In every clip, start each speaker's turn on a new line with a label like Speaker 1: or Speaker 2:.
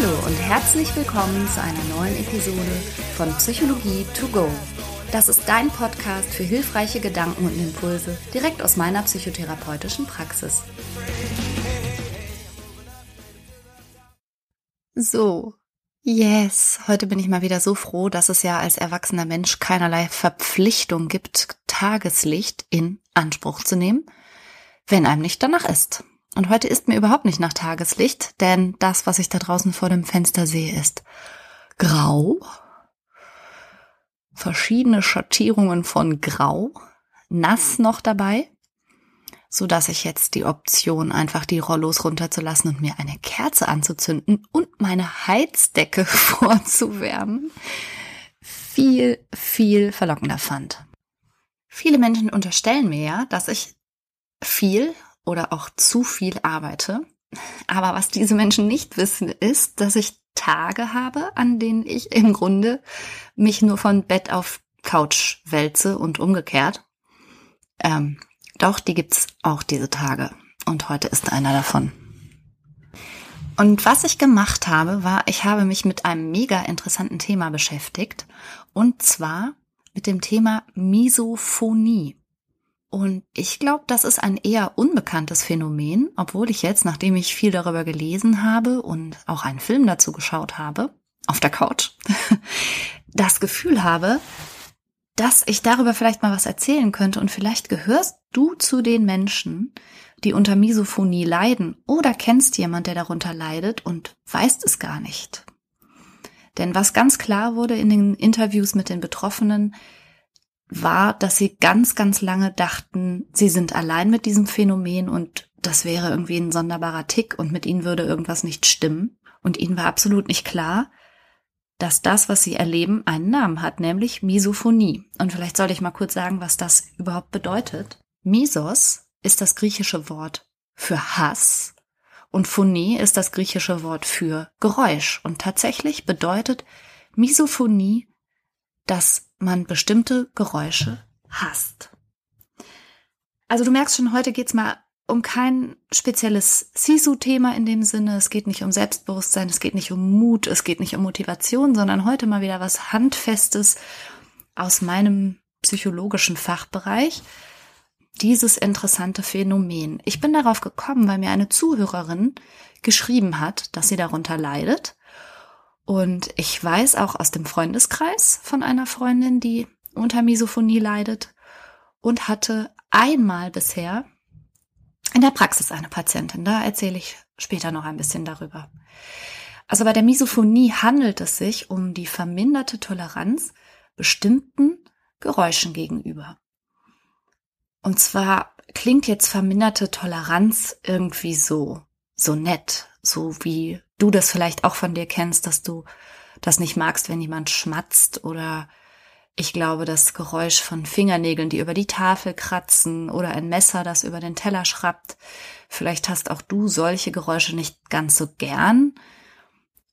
Speaker 1: Hallo und herzlich willkommen zu einer neuen Episode von Psychologie to go. Das ist dein Podcast für hilfreiche Gedanken und Impulse direkt aus meiner psychotherapeutischen Praxis. So, yes, heute bin ich mal wieder so froh, dass es ja als erwachsener Mensch keinerlei Verpflichtung gibt, Tageslicht in Anspruch zu nehmen, wenn einem nicht danach ist. Und heute ist mir überhaupt nicht nach Tageslicht, denn das, was ich da draußen vor dem Fenster sehe, ist grau, verschiedene Schattierungen von grau, nass noch dabei, so dass ich jetzt die Option einfach die Rollos runterzulassen und mir eine Kerze anzuzünden und meine Heizdecke vorzuwärmen, viel, viel verlockender fand. Viele Menschen unterstellen mir ja, dass ich viel oder auch zu viel arbeite. Aber was diese Menschen nicht wissen, ist, dass ich Tage habe, an denen ich im Grunde mich nur von Bett auf Couch wälze und umgekehrt. Ähm, doch, die gibt's auch diese Tage. Und heute ist einer davon. Und was ich gemacht habe, war, ich habe mich mit einem mega interessanten Thema beschäftigt. Und zwar mit dem Thema Misophonie. Und ich glaube, das ist ein eher unbekanntes Phänomen, obwohl ich jetzt, nachdem ich viel darüber gelesen habe und auch einen Film dazu geschaut habe, auf der Couch, das Gefühl habe, dass ich darüber vielleicht mal was erzählen könnte und vielleicht gehörst du zu den Menschen, die unter Misophonie leiden oder kennst jemand, der darunter leidet und weißt es gar nicht. Denn was ganz klar wurde in den Interviews mit den Betroffenen, war, dass sie ganz, ganz lange dachten, sie sind allein mit diesem Phänomen und das wäre irgendwie ein sonderbarer Tick und mit ihnen würde irgendwas nicht stimmen. Und ihnen war absolut nicht klar, dass das, was sie erleben, einen Namen hat, nämlich Misophonie. Und vielleicht sollte ich mal kurz sagen, was das überhaupt bedeutet. Misos ist das griechische Wort für Hass und Phonie ist das griechische Wort für Geräusch. Und tatsächlich bedeutet Misophonie dass man bestimmte Geräusche hasst. Also du merkst schon, heute geht's mal um kein spezielles Sisu-Thema in dem Sinne. Es geht nicht um Selbstbewusstsein, es geht nicht um Mut, es geht nicht um Motivation, sondern heute mal wieder was Handfestes aus meinem psychologischen Fachbereich. Dieses interessante Phänomen. Ich bin darauf gekommen, weil mir eine Zuhörerin geschrieben hat, dass sie darunter leidet und ich weiß auch aus dem Freundeskreis von einer Freundin, die unter Misophonie leidet und hatte einmal bisher in der Praxis eine Patientin. Da erzähle ich später noch ein bisschen darüber. Also bei der Misophonie handelt es sich um die verminderte Toleranz bestimmten Geräuschen gegenüber. Und zwar klingt jetzt verminderte Toleranz irgendwie so, so nett, so wie du das vielleicht auch von dir kennst, dass du das nicht magst, wenn jemand schmatzt oder ich glaube, das Geräusch von Fingernägeln, die über die Tafel kratzen oder ein Messer, das über den Teller schrappt. Vielleicht hast auch du solche Geräusche nicht ganz so gern.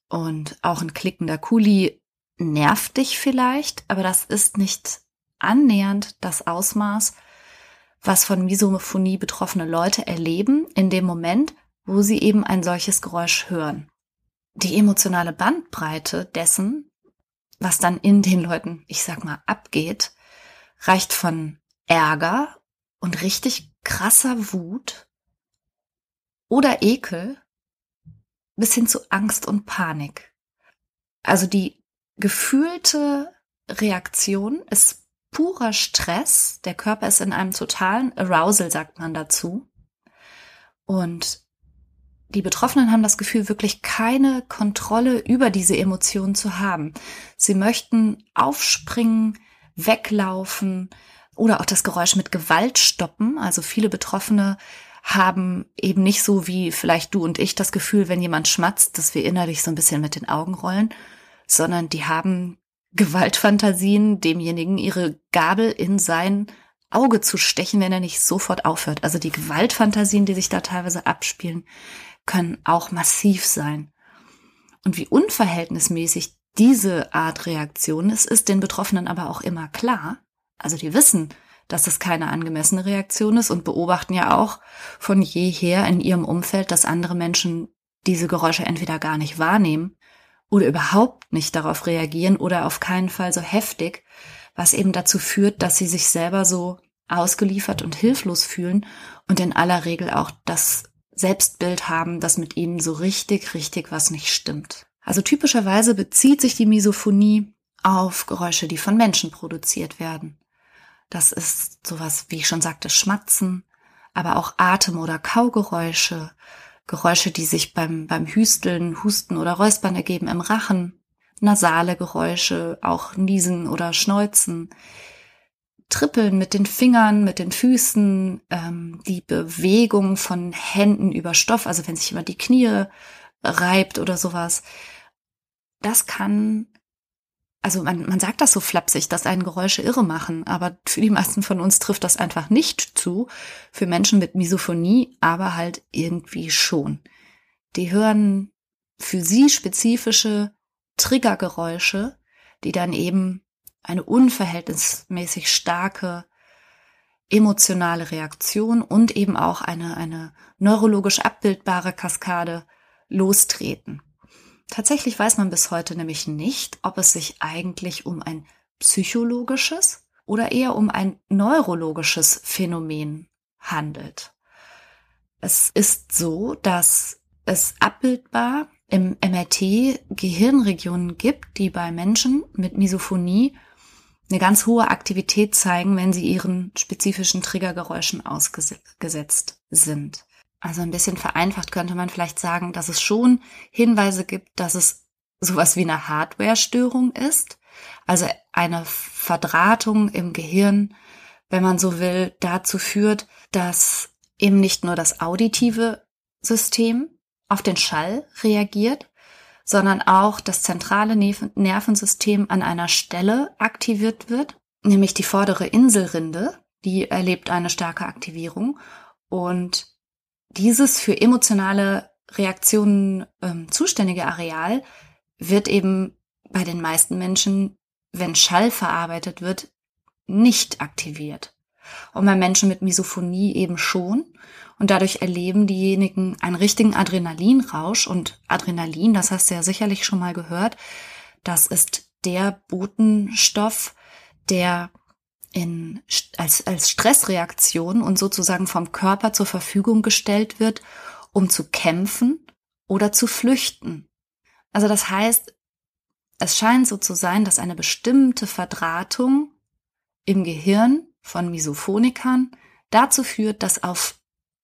Speaker 1: Und auch ein klickender Kuli nervt dich vielleicht, aber das ist nicht annähernd das Ausmaß, was von Misophonie betroffene Leute erleben in dem Moment, wo sie eben ein solches Geräusch hören die emotionale Bandbreite dessen, was dann in den Leuten, ich sag mal, abgeht, reicht von Ärger und richtig krasser Wut oder Ekel bis hin zu Angst und Panik. Also die gefühlte Reaktion ist purer Stress. Der Körper ist in einem totalen Arousal, sagt man dazu. Und die Betroffenen haben das Gefühl, wirklich keine Kontrolle über diese Emotionen zu haben. Sie möchten aufspringen, weglaufen oder auch das Geräusch mit Gewalt stoppen. Also viele Betroffene haben eben nicht so wie vielleicht du und ich das Gefühl, wenn jemand schmatzt, dass wir innerlich so ein bisschen mit den Augen rollen, sondern die haben Gewaltfantasien, demjenigen ihre Gabel in sein Auge zu stechen, wenn er nicht sofort aufhört. Also die Gewaltfantasien, die sich da teilweise abspielen, können auch massiv sein. Und wie unverhältnismäßig diese Art Reaktion ist, ist den Betroffenen aber auch immer klar. Also die wissen, dass es keine angemessene Reaktion ist und beobachten ja auch von jeher in ihrem Umfeld, dass andere Menschen diese Geräusche entweder gar nicht wahrnehmen oder überhaupt nicht darauf reagieren oder auf keinen Fall so heftig, was eben dazu führt, dass sie sich selber so ausgeliefert und hilflos fühlen und in aller Regel auch das Selbstbild haben, dass mit ihnen so richtig, richtig was nicht stimmt. Also typischerweise bezieht sich die Misophonie auf Geräusche, die von Menschen produziert werden. Das ist sowas, wie ich schon sagte, Schmatzen, aber auch Atem- oder Kaugeräusche, Geräusche, die sich beim, beim Hüsteln, Husten oder Räuspern ergeben im Rachen, nasale Geräusche, auch Niesen oder Schneuzen, Trippeln mit den Fingern, mit den Füßen, ähm, die Bewegung von Händen über Stoff, also wenn sich immer die Knie reibt oder sowas. Das kann, also man, man sagt das so flapsig, dass einen Geräusche irre machen, aber für die meisten von uns trifft das einfach nicht zu. Für Menschen mit Misophonie aber halt irgendwie schon. Die hören für sie spezifische Triggergeräusche, die dann eben eine unverhältnismäßig starke emotionale Reaktion und eben auch eine, eine neurologisch abbildbare Kaskade lostreten. Tatsächlich weiß man bis heute nämlich nicht, ob es sich eigentlich um ein psychologisches oder eher um ein neurologisches Phänomen handelt. Es ist so, dass es abbildbar im MRT Gehirnregionen gibt, die bei Menschen mit Misophonie eine ganz hohe Aktivität zeigen, wenn sie ihren spezifischen Triggergeräuschen ausgesetzt sind. Also ein bisschen vereinfacht könnte man vielleicht sagen, dass es schon Hinweise gibt, dass es sowas wie eine Hardware-Störung ist. Also eine Verdrahtung im Gehirn, wenn man so will, dazu führt, dass eben nicht nur das auditive System auf den Schall reagiert, sondern auch das zentrale Nervensystem an einer Stelle aktiviert wird, nämlich die vordere Inselrinde, die erlebt eine starke Aktivierung und dieses für emotionale Reaktionen ähm, zuständige Areal wird eben bei den meisten Menschen, wenn Schall verarbeitet wird, nicht aktiviert. Und bei Menschen mit Misophonie eben schon. Und dadurch erleben diejenigen einen richtigen Adrenalinrausch. Und Adrenalin, das hast du ja sicherlich schon mal gehört, das ist der Botenstoff, der in, als, als Stressreaktion und sozusagen vom Körper zur Verfügung gestellt wird, um zu kämpfen oder zu flüchten. Also das heißt, es scheint so zu sein, dass eine bestimmte Verdrahtung im Gehirn von Misophonikern dazu führt, dass auf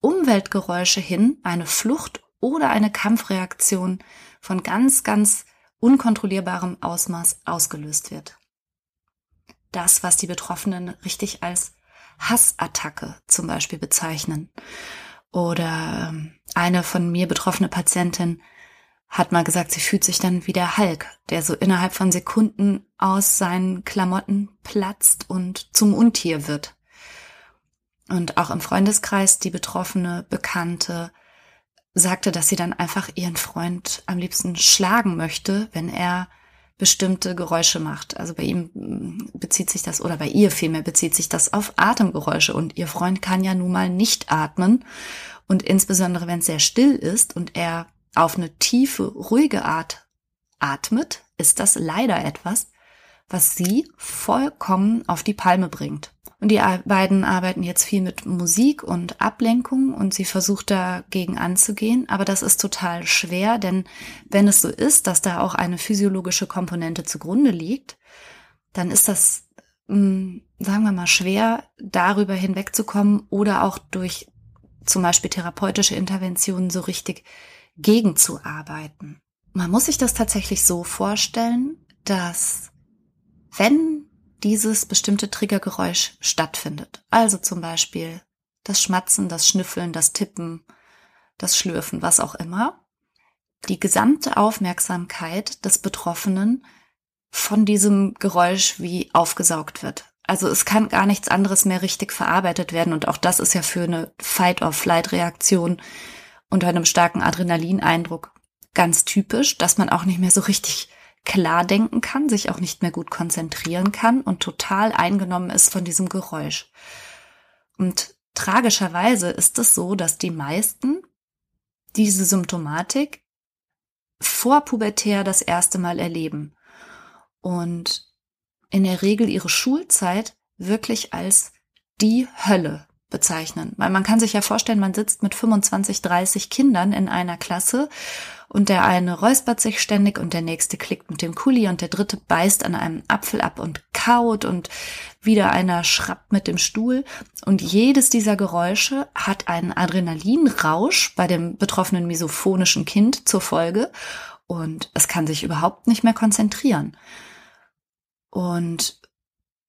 Speaker 1: Umweltgeräusche hin eine Flucht oder eine Kampfreaktion von ganz, ganz unkontrollierbarem Ausmaß ausgelöst wird das, was die Betroffenen richtig als Hassattacke zum Beispiel bezeichnen. Oder ähm, eine von mir betroffene Patientin hat mal gesagt, sie fühlt sich dann wie der Hulk, der so innerhalb von Sekunden aus seinen Klamotten platzt und zum Untier wird. Und auch im Freundeskreis die betroffene Bekannte sagte, dass sie dann einfach ihren Freund am liebsten schlagen möchte, wenn er bestimmte Geräusche macht. Also bei ihm mm, bezieht sich das, oder bei ihr vielmehr bezieht sich das auf Atemgeräusche. Und ihr Freund kann ja nun mal nicht atmen. Und insbesondere, wenn es sehr still ist und er auf eine tiefe, ruhige Art atmet, ist das leider etwas, was sie vollkommen auf die Palme bringt. Und die beiden arbeiten jetzt viel mit Musik und Ablenkung und sie versucht dagegen anzugehen. Aber das ist total schwer, denn wenn es so ist, dass da auch eine physiologische Komponente zugrunde liegt, dann ist das, hm, sagen wir mal, schwer, darüber hinwegzukommen oder auch durch zum Beispiel therapeutische Interventionen so richtig gegenzuarbeiten. Man muss sich das tatsächlich so vorstellen, dass wenn dieses bestimmte Triggergeräusch stattfindet. Also zum Beispiel das Schmatzen, das Schnüffeln, das Tippen, das Schlürfen, was auch immer. Die gesamte Aufmerksamkeit des Betroffenen von diesem Geräusch wie aufgesaugt wird. Also es kann gar nichts anderes mehr richtig verarbeitet werden und auch das ist ja für eine Fight-or-Flight-Reaktion unter einem starken Adrenalineindruck ganz typisch, dass man auch nicht mehr so richtig klar denken kann, sich auch nicht mehr gut konzentrieren kann und total eingenommen ist von diesem Geräusch. Und tragischerweise ist es so, dass die meisten diese Symptomatik vorpubertär das erste Mal erleben und in der Regel ihre Schulzeit wirklich als die Hölle bezeichnen. Weil man kann sich ja vorstellen, man sitzt mit 25, 30 Kindern in einer Klasse und der eine räuspert sich ständig und der nächste klickt mit dem Kuli und der dritte beißt an einem Apfel ab und kaut und wieder einer schrappt mit dem Stuhl und jedes dieser Geräusche hat einen Adrenalinrausch bei dem betroffenen misophonischen Kind zur Folge und es kann sich überhaupt nicht mehr konzentrieren. Und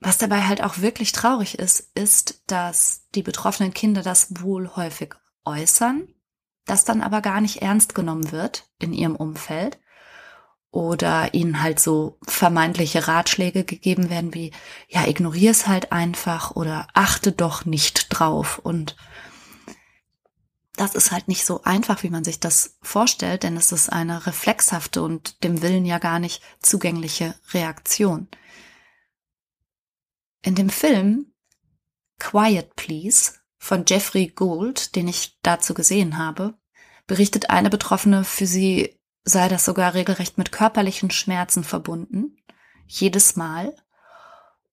Speaker 1: was dabei halt auch wirklich traurig ist, ist, dass die betroffenen Kinder das wohl häufig äußern, das dann aber gar nicht ernst genommen wird in ihrem Umfeld oder ihnen halt so vermeintliche Ratschläge gegeben werden wie, ja, ignorier es halt einfach oder achte doch nicht drauf und das ist halt nicht so einfach, wie man sich das vorstellt, denn es ist eine reflexhafte und dem Willen ja gar nicht zugängliche Reaktion. In dem Film Quiet Please von Jeffrey Gould, den ich dazu gesehen habe, berichtet eine Betroffene, für sie sei das sogar regelrecht mit körperlichen Schmerzen verbunden. Jedes Mal.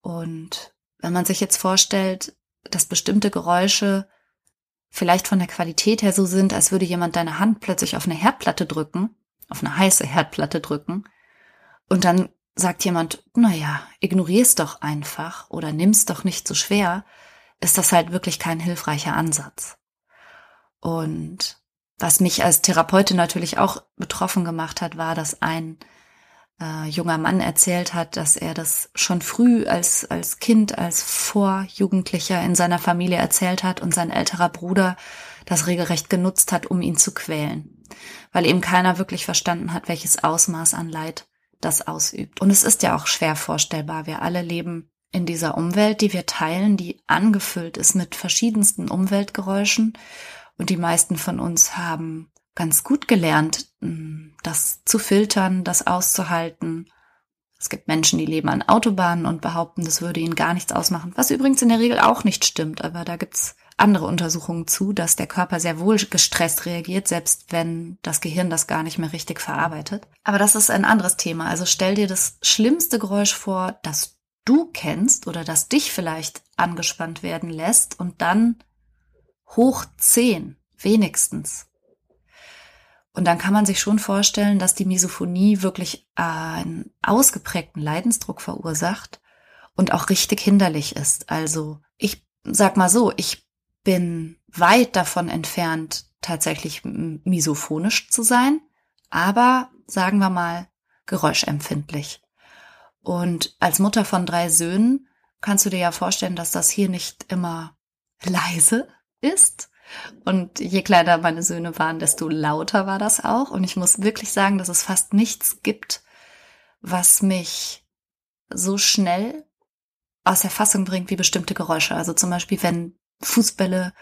Speaker 1: Und wenn man sich jetzt vorstellt, dass bestimmte Geräusche vielleicht von der Qualität her so sind, als würde jemand deine Hand plötzlich auf eine Herdplatte drücken, auf eine heiße Herdplatte drücken, und dann sagt jemand, naja, ignorier's doch einfach oder nimm's doch nicht so schwer, ist das halt wirklich kein hilfreicher Ansatz. Und was mich als Therapeutin natürlich auch betroffen gemacht hat, war, dass ein äh, junger Mann erzählt hat, dass er das schon früh als, als Kind, als Vorjugendlicher in seiner Familie erzählt hat und sein älterer Bruder das regelrecht genutzt hat, um ihn zu quälen, weil eben keiner wirklich verstanden hat, welches Ausmaß an Leid das ausübt. Und es ist ja auch schwer vorstellbar. Wir alle leben in dieser Umwelt, die wir teilen, die angefüllt ist mit verschiedensten Umweltgeräuschen. Und die meisten von uns haben ganz gut gelernt, hm, das zu filtern, das auszuhalten. Es gibt Menschen, die leben an Autobahnen und behaupten, das würde ihnen gar nichts ausmachen, was übrigens in der Regel auch nicht stimmt. Aber da gibt's andere Untersuchungen zu, dass der Körper sehr wohl gestresst reagiert, selbst wenn das Gehirn das gar nicht mehr richtig verarbeitet. Aber das ist ein anderes Thema. Also stell dir das schlimmste Geräusch vor, das du kennst oder das dich vielleicht angespannt werden lässt und dann hoch zehn, wenigstens. Und dann kann man sich schon vorstellen, dass die Misophonie wirklich einen ausgeprägten Leidensdruck verursacht und auch richtig hinderlich ist. Also ich sag mal so, ich bin weit davon entfernt, tatsächlich misophonisch zu sein, aber sagen wir mal geräuschempfindlich. Und als Mutter von drei Söhnen kannst du dir ja vorstellen, dass das hier nicht immer leise ist. Und je kleiner meine Söhne waren, desto lauter war das auch. Und ich muss wirklich sagen, dass es fast nichts gibt, was mich so schnell aus der Fassung bringt wie bestimmte Geräusche. Also zum Beispiel, wenn Fußbälle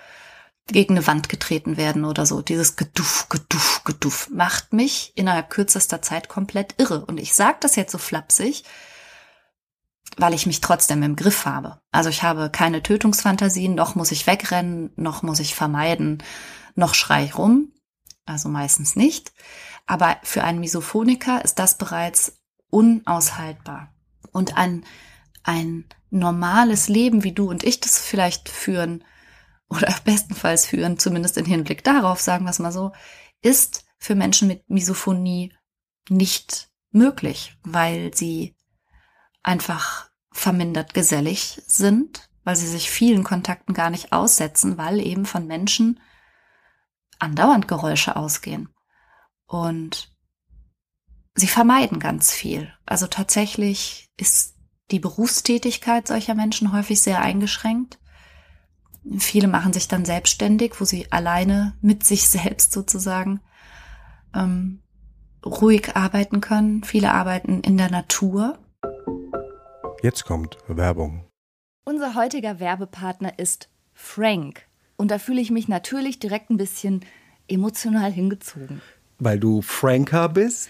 Speaker 1: gegen eine Wand getreten werden oder so. Dieses Geduff, Geduff, Geduff macht mich innerhalb kürzester Zeit komplett irre. Und ich sage das jetzt so flapsig, weil ich mich trotzdem im Griff habe. Also ich habe keine Tötungsfantasien, noch muss ich wegrennen, noch muss ich vermeiden, noch schrei ich rum. Also meistens nicht. Aber für einen Misophoniker ist das bereits unaushaltbar. Und ein, ein normales Leben, wie du und ich das vielleicht führen oder bestenfalls führen, zumindest im Hinblick darauf, sagen wir es mal so, ist für Menschen mit Misophonie nicht möglich, weil sie einfach vermindert gesellig sind, weil sie sich vielen Kontakten gar nicht aussetzen, weil eben von Menschen andauernd Geräusche ausgehen. Und sie vermeiden ganz viel. Also tatsächlich ist die Berufstätigkeit solcher Menschen häufig sehr eingeschränkt. Viele machen sich dann selbstständig, wo sie alleine mit sich selbst sozusagen ähm, ruhig arbeiten können. Viele arbeiten in der Natur.
Speaker 2: Jetzt kommt Werbung.
Speaker 1: Unser heutiger Werbepartner ist Frank. Und da fühle ich mich natürlich direkt ein bisschen emotional hingezogen.
Speaker 2: Weil du Franker bist?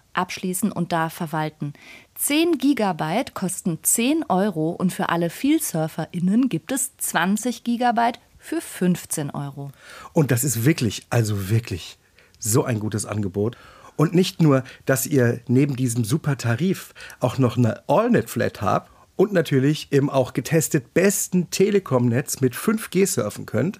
Speaker 1: abschließen und da verwalten. 10 Gigabyte kosten 10 Euro und für alle VielsurferInnen gibt es 20 Gigabyte für 15 Euro.
Speaker 2: Und das ist wirklich, also wirklich so ein gutes Angebot. Und nicht nur, dass ihr neben diesem super Tarif auch noch eine AllNet-Flat habt und natürlich im auch getestet besten Telekom-Netz mit 5G surfen könnt.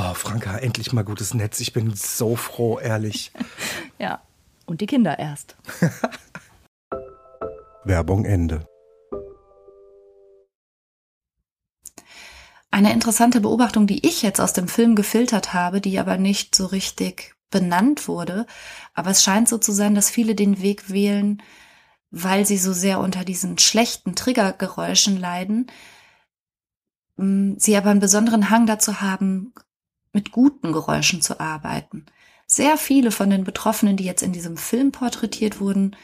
Speaker 2: Oh, Franka, endlich mal gutes Netz. Ich bin so froh, ehrlich.
Speaker 1: ja, und die Kinder erst.
Speaker 2: Werbung Ende.
Speaker 1: Eine interessante Beobachtung, die ich jetzt aus dem Film gefiltert habe, die aber nicht so richtig benannt wurde. Aber es scheint so zu sein, dass viele den Weg wählen, weil sie so sehr unter diesen schlechten Triggergeräuschen leiden, sie aber einen besonderen Hang dazu haben, mit guten Geräuschen zu arbeiten. Sehr viele von den Betroffenen, die jetzt in diesem Film porträtiert wurden,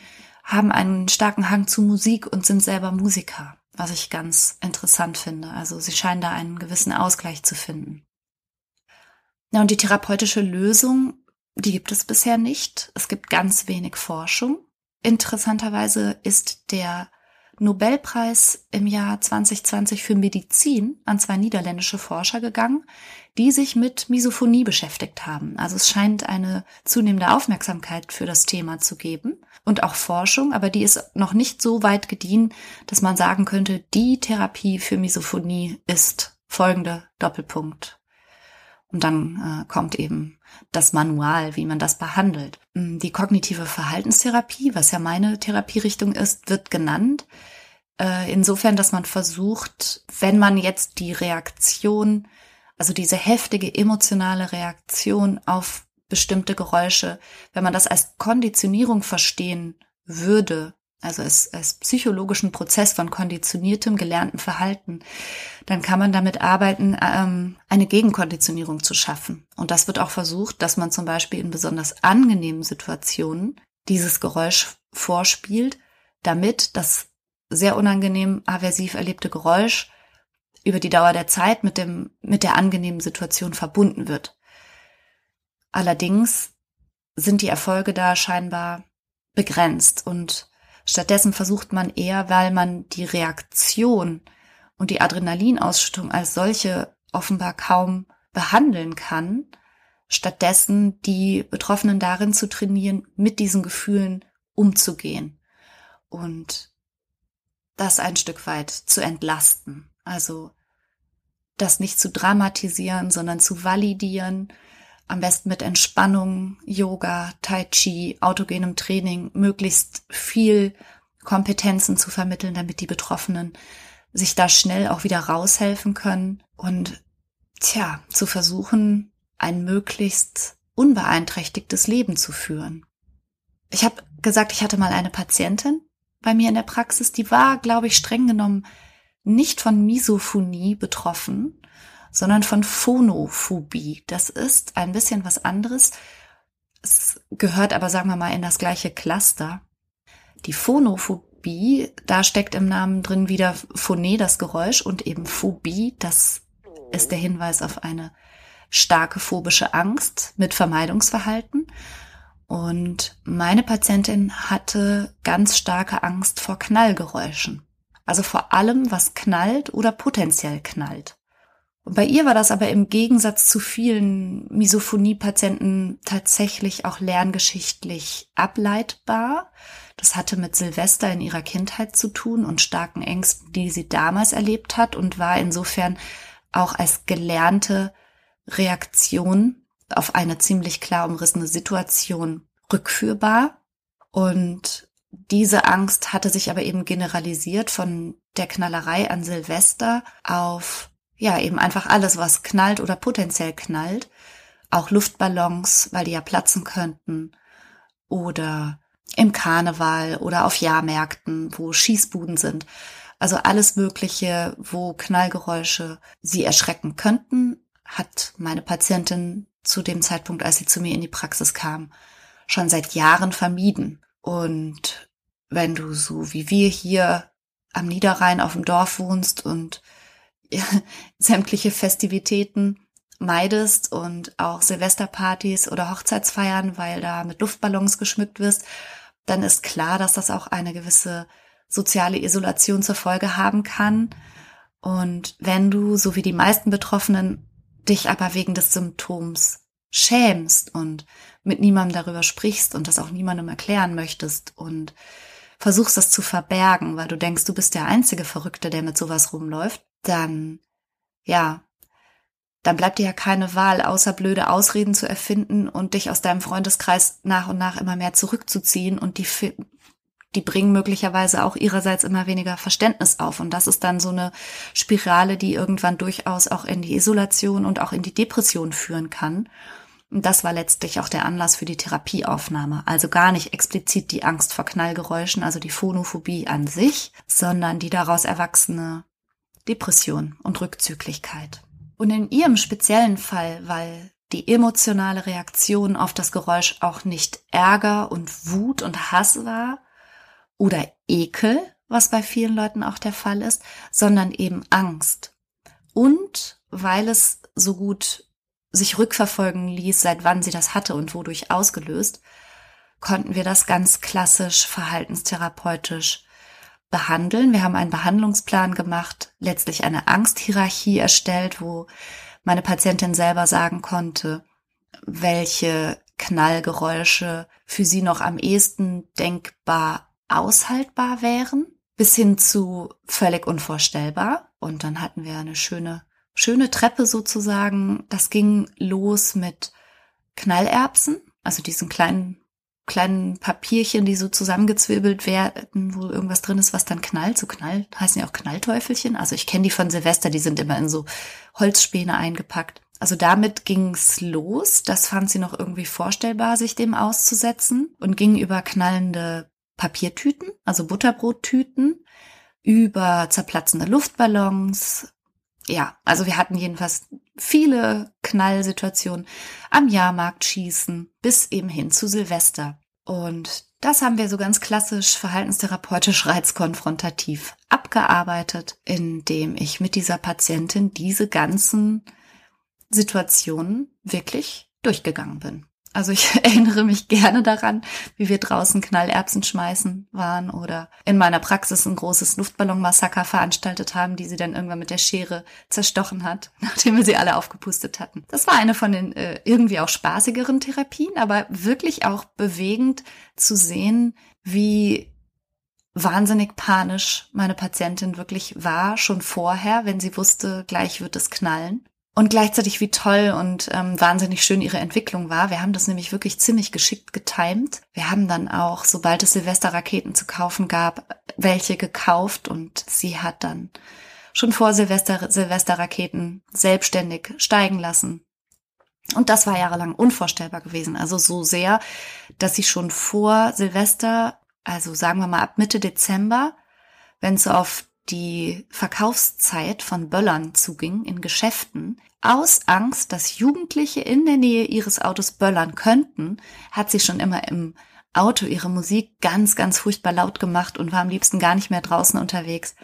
Speaker 1: haben einen starken Hang zu Musik und sind selber Musiker, was ich ganz interessant finde. Also sie scheinen da einen gewissen Ausgleich zu finden. Ja, und die therapeutische Lösung, die gibt es bisher nicht. Es gibt ganz wenig Forschung. Interessanterweise ist der Nobelpreis im Jahr 2020 für Medizin an zwei niederländische Forscher gegangen, die sich mit Misophonie beschäftigt haben. Also es scheint eine zunehmende Aufmerksamkeit für das Thema zu geben und auch Forschung, aber die ist noch nicht so weit gediehen, dass man sagen könnte, die Therapie für Misophonie ist folgende Doppelpunkt. Und dann äh, kommt eben das Manual, wie man das behandelt. Hm, die kognitive Verhaltenstherapie, was ja meine Therapierichtung ist, wird genannt. Äh, insofern, dass man versucht, wenn man jetzt die Reaktion, also diese heftige emotionale Reaktion auf bestimmte Geräusche, wenn man das als Konditionierung verstehen würde, also als, als psychologischen Prozess von konditioniertem gelernten Verhalten, dann kann man damit arbeiten, ähm, eine Gegenkonditionierung zu schaffen. Und das wird auch versucht, dass man zum Beispiel in besonders angenehmen Situationen dieses Geräusch vorspielt, damit das sehr unangenehm aversiv erlebte Geräusch über die Dauer der Zeit mit dem, mit der angenehmen Situation verbunden wird. Allerdings sind die Erfolge da scheinbar begrenzt und Stattdessen versucht man eher, weil man die Reaktion und die Adrenalinausschüttung als solche offenbar kaum behandeln kann, stattdessen die Betroffenen darin zu trainieren, mit diesen Gefühlen umzugehen und das ein Stück weit zu entlasten. Also das nicht zu dramatisieren, sondern zu validieren am besten mit Entspannung, Yoga, Tai Chi, autogenem Training möglichst viel Kompetenzen zu vermitteln, damit die Betroffenen sich da schnell auch wieder raushelfen können und tja, zu versuchen, ein möglichst unbeeinträchtigtes Leben zu führen. Ich habe gesagt, ich hatte mal eine Patientin bei mir in der Praxis, die war, glaube ich, streng genommen nicht von Misophonie betroffen, sondern von Phonophobie. Das ist ein bisschen was anderes. Es gehört aber, sagen wir mal, in das gleiche Cluster. Die Phonophobie, da steckt im Namen drin wieder Phone, das Geräusch, und eben Phobie, das ist der Hinweis auf eine starke phobische Angst mit Vermeidungsverhalten. Und meine Patientin hatte ganz starke Angst vor Knallgeräuschen. Also vor allem, was knallt oder potenziell knallt. Und bei ihr war das aber im Gegensatz zu vielen Misophonie-Patienten tatsächlich auch lerngeschichtlich ableitbar. Das hatte mit Silvester in ihrer Kindheit zu tun und starken Ängsten, die sie damals erlebt hat und war insofern auch als gelernte Reaktion auf eine ziemlich klar umrissene Situation rückführbar. Und diese Angst hatte sich aber eben generalisiert von der Knallerei an Silvester auf, ja, eben einfach alles, was knallt oder potenziell knallt. Auch Luftballons, weil die ja platzen könnten. Oder im Karneval oder auf Jahrmärkten, wo Schießbuden sind. Also alles Mögliche, wo Knallgeräusche sie erschrecken könnten, hat meine Patientin zu dem Zeitpunkt, als sie zu mir in die Praxis kam, schon seit Jahren vermieden. Und wenn du so wie wir hier am Niederrhein auf dem Dorf wohnst und sämtliche Festivitäten meidest und auch Silvesterpartys oder Hochzeitsfeiern, weil da mit Luftballons geschmückt wirst, dann ist klar, dass das auch eine gewisse soziale Isolation zur Folge haben kann. Und wenn du, so wie die meisten Betroffenen, dich aber wegen des Symptoms schämst und mit niemandem darüber sprichst und das auch niemandem erklären möchtest und versuchst das zu verbergen, weil du denkst, du bist der einzige Verrückte, der mit sowas rumläuft, dann, ja, dann bleibt dir ja keine Wahl, außer blöde Ausreden zu erfinden und dich aus deinem Freundeskreis nach und nach immer mehr zurückzuziehen und die die bringen möglicherweise auch ihrerseits immer weniger Verständnis auf. Und das ist dann so eine Spirale, die irgendwann durchaus auch in die Isolation und auch in die Depression führen kann. Und das war letztlich auch der Anlass für die Therapieaufnahme. Also gar nicht explizit die Angst vor Knallgeräuschen, also die Phonophobie an sich, sondern die daraus erwachsene Depression und Rückzüglichkeit. Und in ihrem speziellen Fall, weil die emotionale Reaktion auf das Geräusch auch nicht Ärger und Wut und Hass war, oder Ekel, was bei vielen Leuten auch der Fall ist, sondern eben Angst. Und weil es so gut sich rückverfolgen ließ, seit wann sie das hatte und wodurch ausgelöst, konnten wir das ganz klassisch verhaltenstherapeutisch behandeln. Wir haben einen Behandlungsplan gemacht, letztlich eine Angsthierarchie erstellt, wo meine Patientin selber sagen konnte, welche Knallgeräusche für sie noch am ehesten denkbar aushaltbar wären, bis hin zu völlig unvorstellbar. Und dann hatten wir eine schöne, schöne Treppe sozusagen. Das ging los mit Knallerbsen, also diesen kleinen kleinen Papierchen, die so zusammengezwirbelt werden, wo irgendwas drin ist, was dann knallt. So knallt, heißen ja auch Knallteufelchen. Also ich kenne die von Silvester, die sind immer in so Holzspäne eingepackt. Also damit ging's los. Das fand sie noch irgendwie vorstellbar, sich dem auszusetzen und ging über knallende Papiertüten, also Butterbrottüten, über zerplatzende Luftballons. Ja, also wir hatten jedenfalls viele Knallsituationen am Jahrmarkt schießen bis eben hin zu Silvester. Und das haben wir so ganz klassisch verhaltenstherapeutisch reizkonfrontativ abgearbeitet, indem ich mit dieser Patientin diese ganzen Situationen wirklich durchgegangen bin. Also ich erinnere mich gerne daran, wie wir draußen Knallerbsen schmeißen waren oder in meiner Praxis ein großes Luftballonmassaker veranstaltet haben, die sie dann irgendwann mit der Schere zerstochen hat, nachdem wir sie alle aufgepustet hatten. Das war eine von den äh, irgendwie auch spaßigeren Therapien, aber wirklich auch bewegend zu sehen, wie wahnsinnig panisch meine Patientin wirklich war, schon vorher, wenn sie wusste, gleich wird es knallen und gleichzeitig wie toll und ähm, wahnsinnig schön ihre Entwicklung war. Wir haben das nämlich wirklich ziemlich geschickt getimt. Wir haben dann auch, sobald es Silvesterraketen zu kaufen gab, welche gekauft und sie hat dann schon vor Silvester Silvesterraketen selbstständig steigen lassen. Und das war jahrelang unvorstellbar gewesen. Also so sehr, dass sie schon vor Silvester, also sagen wir mal ab Mitte Dezember, wenn es auf die Verkaufszeit von Böllern zuging in Geschäften, aus Angst, dass Jugendliche in der Nähe ihres Autos böllern könnten, hat sie schon immer im Auto ihre Musik ganz, ganz furchtbar laut gemacht und war am liebsten gar nicht mehr draußen unterwegs,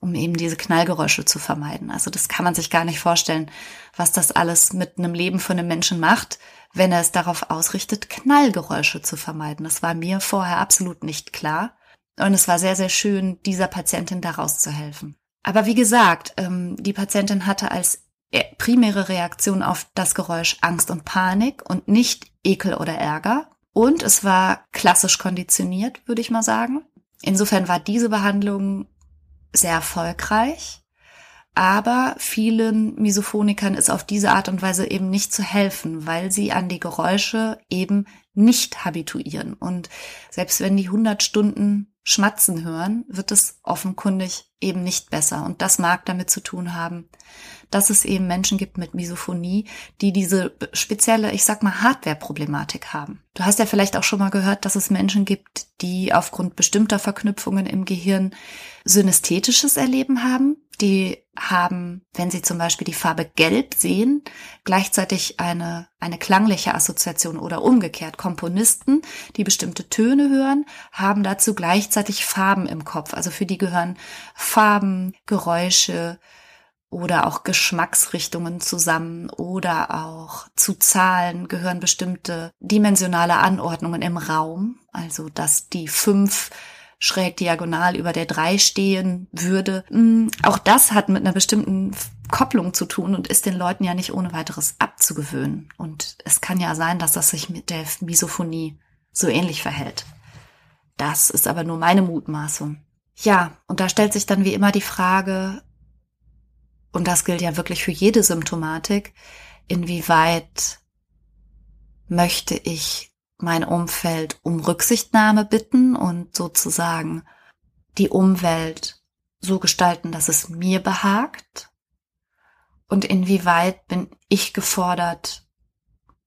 Speaker 1: um eben diese Knallgeräusche zu vermeiden. Also das kann man sich gar nicht vorstellen, was das alles mit einem Leben von einem Menschen macht, wenn er es darauf ausrichtet, Knallgeräusche zu vermeiden. Das war mir vorher absolut nicht klar. Und es war sehr, sehr schön, dieser Patientin daraus zu helfen. Aber wie gesagt, ähm, die Patientin hatte als primäre Reaktion auf das Geräusch Angst und Panik und nicht Ekel oder Ärger. Und es war klassisch konditioniert, würde ich mal sagen. Insofern war diese Behandlung sehr erfolgreich. Aber vielen Misophonikern ist auf diese Art und Weise eben nicht zu helfen, weil sie an die Geräusche eben nicht habituieren. Und selbst wenn die 100 Stunden Schmatzen hören, wird es offenkundig eben nicht besser. Und das mag damit zu tun haben, dass es eben Menschen gibt mit Misophonie, die diese spezielle, ich sag mal, Hardware-Problematik haben. Du hast ja vielleicht auch schon mal gehört, dass es Menschen gibt, die aufgrund bestimmter Verknüpfungen im Gehirn synästhetisches Erleben haben. Die haben, wenn sie zum Beispiel die Farbe Gelb sehen, gleichzeitig eine, eine klangliche Assoziation oder umgekehrt. Komponisten, die bestimmte Töne hören, haben dazu gleichzeitig Farben im Kopf. Also für die gehören Farben, Geräusche, oder auch Geschmacksrichtungen zusammen oder auch zu Zahlen gehören bestimmte dimensionale Anordnungen im Raum, also dass die fünf schräg diagonal über der drei stehen würde. Hm, auch das hat mit einer bestimmten Kopplung zu tun und ist den Leuten ja nicht ohne weiteres abzugewöhnen. Und es kann ja sein, dass das sich mit der Misophonie so ähnlich verhält. Das ist aber nur meine Mutmaßung. Ja, und da stellt sich dann wie immer die Frage, und das gilt ja wirklich für jede Symptomatik, inwieweit möchte ich mein Umfeld um Rücksichtnahme bitten und sozusagen die Umwelt so gestalten, dass es mir behagt? Und inwieweit bin ich gefordert,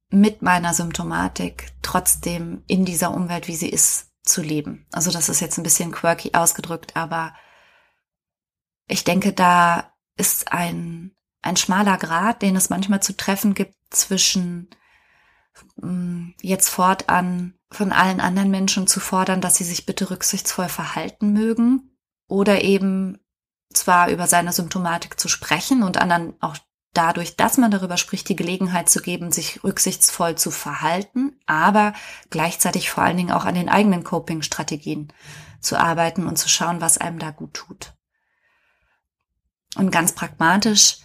Speaker 1: mit meiner Symptomatik trotzdem in dieser Umwelt, wie sie ist, zu leben? Also das ist jetzt ein bisschen quirky ausgedrückt, aber ich denke, da ist ein, ein schmaler Grad, den es manchmal zu treffen gibt zwischen jetzt fortan von allen anderen Menschen zu fordern, dass sie sich bitte rücksichtsvoll verhalten mögen oder eben zwar über seine Symptomatik zu sprechen und anderen auch dadurch, dass man darüber spricht, die Gelegenheit zu geben, sich rücksichtsvoll zu verhalten, aber gleichzeitig vor allen Dingen auch an den eigenen Coping-Strategien zu arbeiten und zu schauen, was einem da gut tut. Und ganz pragmatisch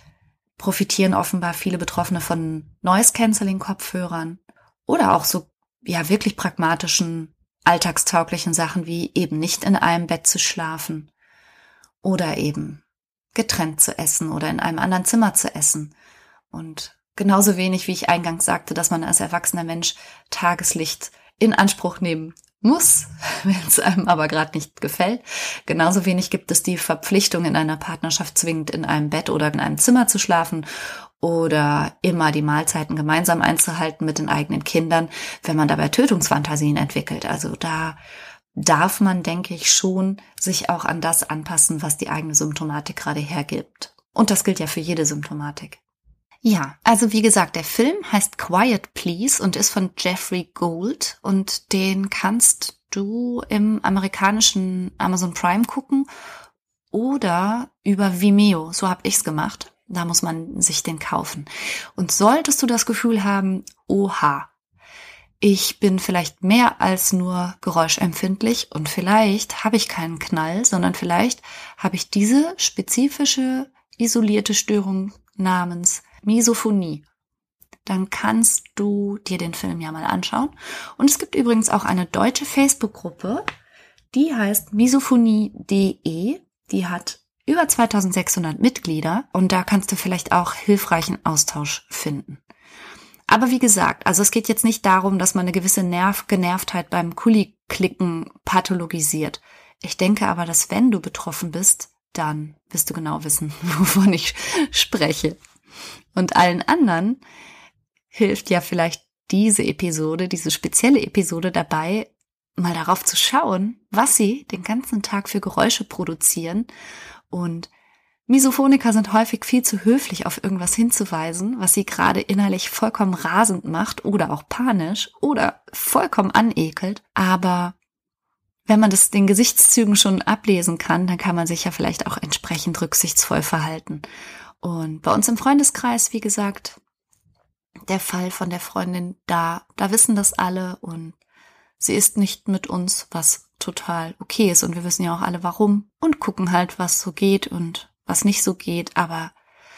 Speaker 1: profitieren offenbar viele Betroffene von Noise Cancelling Kopfhörern oder auch so, ja, wirklich pragmatischen, alltagstauglichen Sachen wie eben nicht in einem Bett zu schlafen oder eben getrennt zu essen oder in einem anderen Zimmer zu essen. Und genauso wenig, wie ich eingangs sagte, dass man als erwachsener Mensch Tageslicht in Anspruch nehmen muss, wenn es einem aber gerade nicht gefällt. Genauso wenig gibt es die Verpflichtung, in einer Partnerschaft zwingend in einem Bett oder in einem Zimmer zu schlafen oder immer die Mahlzeiten gemeinsam einzuhalten mit den eigenen Kindern, wenn man dabei Tötungsfantasien entwickelt. Also da darf man, denke ich, schon sich auch an das anpassen, was die eigene Symptomatik gerade hergibt. Und das gilt ja für jede Symptomatik. Ja, also wie gesagt, der Film heißt Quiet Please und ist von Jeffrey Gold und den kannst du im amerikanischen Amazon Prime gucken oder über Vimeo. So habe ich's gemacht. Da muss man sich den kaufen. Und solltest du das Gefühl haben, oha, ich bin vielleicht mehr als nur geräuschempfindlich und vielleicht habe ich keinen Knall, sondern vielleicht habe ich diese spezifische isolierte Störung namens Misophonie, dann kannst du dir den Film ja mal anschauen. Und es gibt übrigens auch eine deutsche Facebook-Gruppe, die heißt misophonie.de. Die hat über 2600 Mitglieder und da kannst du vielleicht auch hilfreichen Austausch finden. Aber wie gesagt, also es geht jetzt nicht darum, dass man eine gewisse Nerv Genervtheit beim Kuli-Klicken pathologisiert. Ich denke aber, dass wenn du betroffen bist, dann wirst du genau wissen, wovon ich spreche. Und allen anderen hilft ja vielleicht diese Episode, diese spezielle Episode dabei, mal darauf zu schauen, was sie den ganzen Tag für Geräusche produzieren Und Misophoniker sind häufig viel zu höflich, auf irgendwas hinzuweisen, was sie gerade innerlich vollkommen rasend macht oder auch panisch oder vollkommen anekelt. Aber wenn man das den Gesichtszügen schon ablesen kann, dann kann man sich ja vielleicht auch entsprechend rücksichtsvoll verhalten. Und bei uns im Freundeskreis, wie gesagt, der Fall von der Freundin, da, da wissen das alle und sie ist nicht mit uns, was total okay ist. Und wir wissen ja auch alle warum und gucken halt, was so geht und was nicht so geht, aber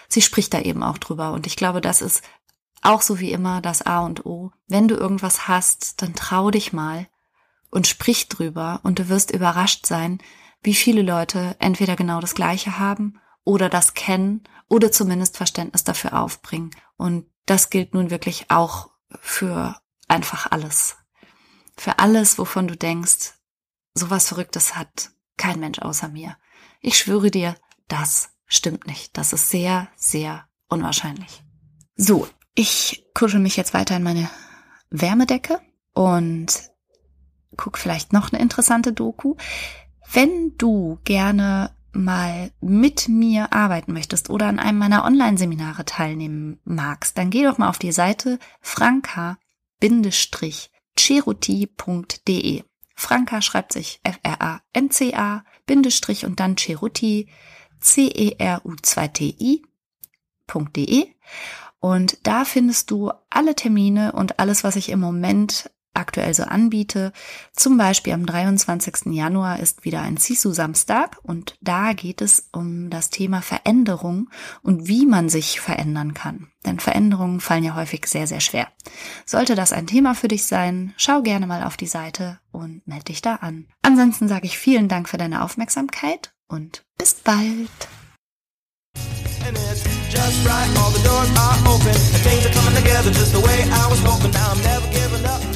Speaker 1: sie spricht da eben auch drüber. Und ich glaube, das ist auch so wie immer das A und O. Wenn du irgendwas hast, dann trau dich mal und sprich drüber und du wirst überrascht sein, wie viele Leute entweder genau das Gleiche haben oder das kennen oder zumindest Verständnis dafür aufbringen. Und das gilt nun wirklich auch für einfach alles. Für alles, wovon du denkst, sowas Verrücktes hat kein Mensch außer mir. Ich schwöre dir, das stimmt nicht. Das ist sehr, sehr unwahrscheinlich. So, ich kuschel mich jetzt weiter in meine Wärmedecke und guck vielleicht noch eine interessante Doku. Wenn du gerne mal mit mir arbeiten möchtest oder an einem meiner Online-Seminare teilnehmen magst, dann geh doch mal auf die Seite franka-cheruti.de. Franka schreibt sich F-R-A-N-C-A, Bindestrich und dann Cheruti, ceru2ti.de und da findest du alle Termine und alles, was ich im Moment aktuell so anbiete. Zum Beispiel am 23. Januar ist wieder ein Sisu-Samstag und da geht es um das Thema Veränderung und wie man sich verändern kann. Denn Veränderungen fallen ja häufig sehr, sehr schwer. Sollte das ein Thema für dich sein, schau gerne mal auf die Seite und melde dich da an. Ansonsten sage ich vielen Dank für deine Aufmerksamkeit und bis bald. just right. All the doors are open
Speaker 3: and things are coming together just the way I was hoping. Now I'm never giving up.